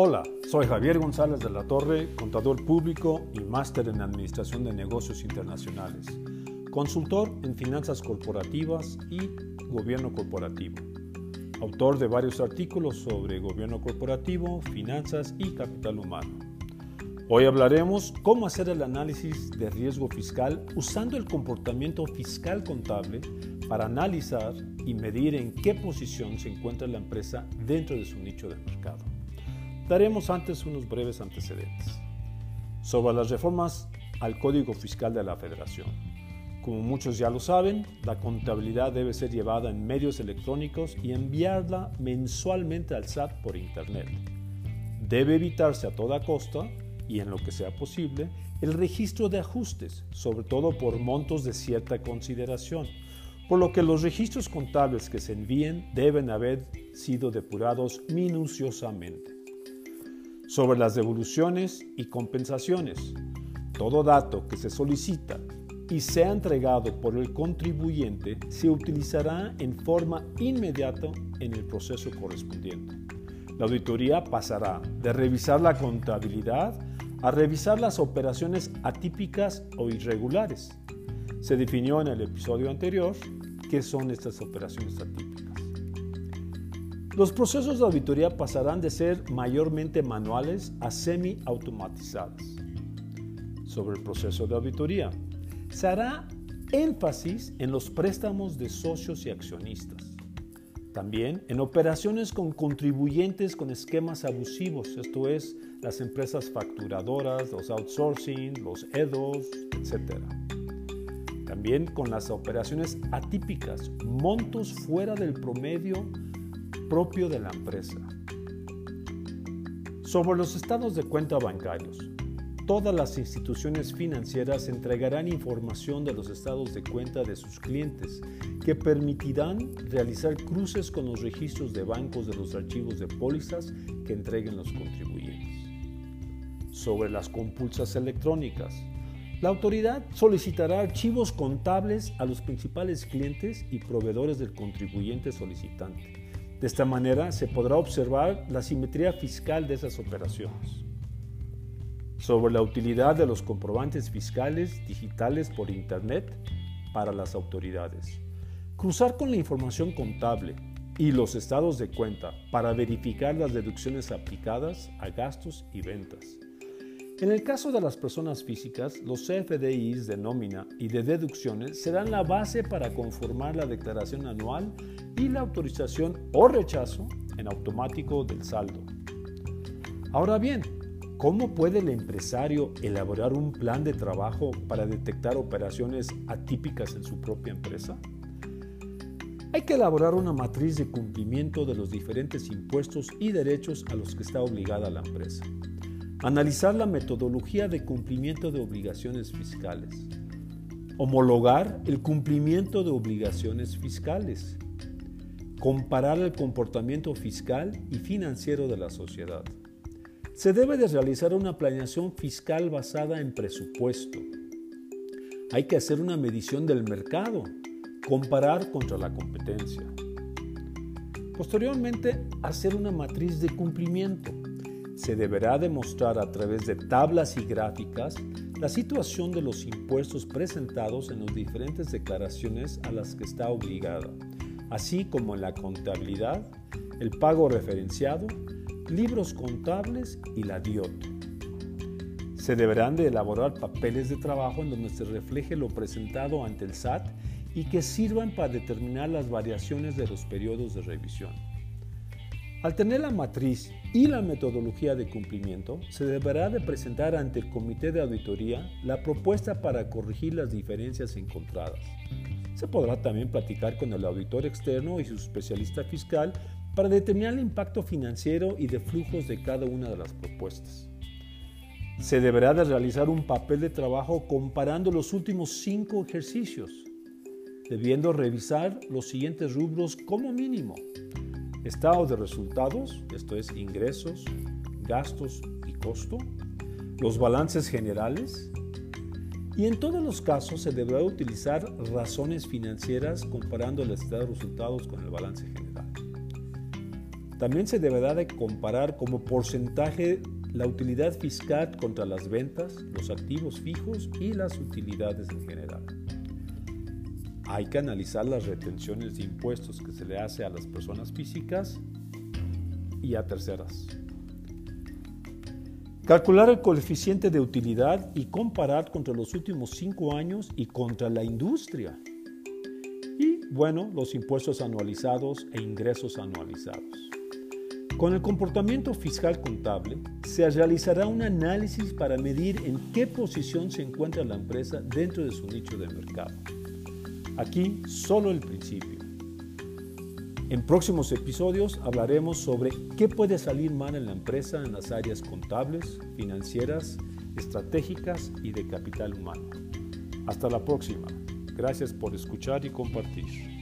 Hola, soy Javier González de la Torre, contador público y máster en Administración de Negocios Internacionales, consultor en finanzas corporativas y gobierno corporativo, autor de varios artículos sobre gobierno corporativo, finanzas y capital humano. Hoy hablaremos cómo hacer el análisis de riesgo fiscal usando el comportamiento fiscal contable para analizar y medir en qué posición se encuentra la empresa dentro de su nicho de mercado. Daremos antes unos breves antecedentes. Sobre las reformas al Código Fiscal de la Federación. Como muchos ya lo saben, la contabilidad debe ser llevada en medios electrónicos y enviarla mensualmente al SAT por Internet. Debe evitarse a toda costa, y en lo que sea posible, el registro de ajustes, sobre todo por montos de cierta consideración, por lo que los registros contables que se envíen deben haber sido depurados minuciosamente sobre las devoluciones y compensaciones. Todo dato que se solicita y sea entregado por el contribuyente se utilizará en forma inmediata en el proceso correspondiente. La auditoría pasará de revisar la contabilidad a revisar las operaciones atípicas o irregulares. Se definió en el episodio anterior qué son estas operaciones atípicas. Los procesos de auditoría pasarán de ser mayormente manuales a semi-automatizados. Sobre el proceso de auditoría, se hará énfasis en los préstamos de socios y accionistas. También en operaciones con contribuyentes con esquemas abusivos, esto es, las empresas facturadoras, los outsourcing, los EDOs, etc. También con las operaciones atípicas, montos fuera del promedio propio de la empresa. Sobre los estados de cuenta bancarios, todas las instituciones financieras entregarán información de los estados de cuenta de sus clientes que permitirán realizar cruces con los registros de bancos de los archivos de pólizas que entreguen los contribuyentes. Sobre las compulsas electrónicas, la autoridad solicitará archivos contables a los principales clientes y proveedores del contribuyente solicitante de esta manera se podrá observar la simetría fiscal de esas operaciones. Sobre la utilidad de los comprobantes fiscales digitales por Internet para las autoridades. Cruzar con la información contable y los estados de cuenta para verificar las deducciones aplicadas a gastos y ventas. En el caso de las personas físicas, los CFDIs de nómina y de deducciones serán la base para conformar la declaración anual y la autorización o rechazo en automático del saldo. Ahora bien, ¿cómo puede el empresario elaborar un plan de trabajo para detectar operaciones atípicas en su propia empresa? Hay que elaborar una matriz de cumplimiento de los diferentes impuestos y derechos a los que está obligada la empresa. Analizar la metodología de cumplimiento de obligaciones fiscales. Homologar el cumplimiento de obligaciones fiscales. Comparar el comportamiento fiscal y financiero de la sociedad. Se debe de realizar una planeación fiscal basada en presupuesto. Hay que hacer una medición del mercado, comparar contra la competencia. Posteriormente, hacer una matriz de cumplimiento se deberá demostrar a través de tablas y gráficas la situación de los impuestos presentados en las diferentes declaraciones a las que está obligada, así como en la contabilidad, el pago referenciado, libros contables y la DIOT. Se deberán de elaborar papeles de trabajo en donde se refleje lo presentado ante el SAT y que sirvan para determinar las variaciones de los periodos de revisión. Al tener la matriz y la metodología de cumplimiento, se deberá de presentar ante el Comité de Auditoría la propuesta para corregir las diferencias encontradas. Se podrá también platicar con el auditor externo y su especialista fiscal para determinar el impacto financiero y de flujos de cada una de las propuestas. Se deberá de realizar un papel de trabajo comparando los últimos cinco ejercicios, debiendo revisar los siguientes rubros como mínimo estado de resultados, esto es ingresos, gastos y costo, los balances generales, y en todos los casos se deberá utilizar razones financieras comparando el estado de resultados con el balance general. También se deberá de comparar como porcentaje la utilidad fiscal contra las ventas, los activos fijos y las utilidades en general. Hay que analizar las retenciones de impuestos que se le hace a las personas físicas y a terceras. Calcular el coeficiente de utilidad y comparar contra los últimos cinco años y contra la industria. Y bueno, los impuestos anualizados e ingresos anualizados. Con el comportamiento fiscal contable se realizará un análisis para medir en qué posición se encuentra la empresa dentro de su nicho de mercado. Aquí solo el principio. En próximos episodios hablaremos sobre qué puede salir mal en la empresa en las áreas contables, financieras, estratégicas y de capital humano. Hasta la próxima. Gracias por escuchar y compartir.